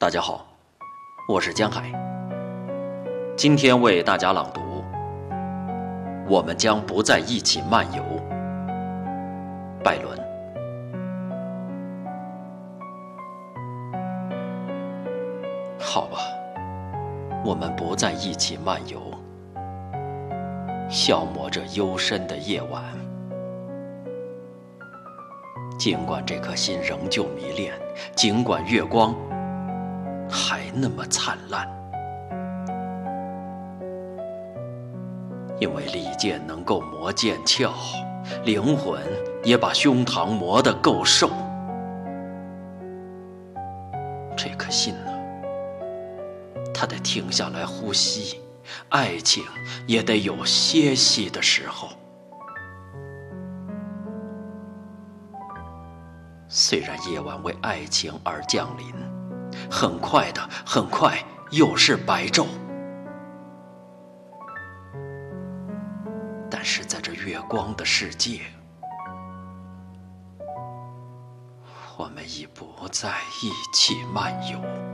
大家好，我是江海。今天为大家朗读。我们将不再一起漫游。拜伦。好吧，我们不再一起漫游，消磨着幽深的夜晚。尽管这颗心仍旧迷恋，尽管月光还那么灿烂，因为利剑能够磨剑鞘，灵魂也把胸膛磨得够瘦。这颗心呢？他得停下来呼吸，爱情也得有歇息的时候。虽然夜晚为爱情而降临，很快的，很快又是白昼，但是在这月光的世界，我们已不再一起漫游。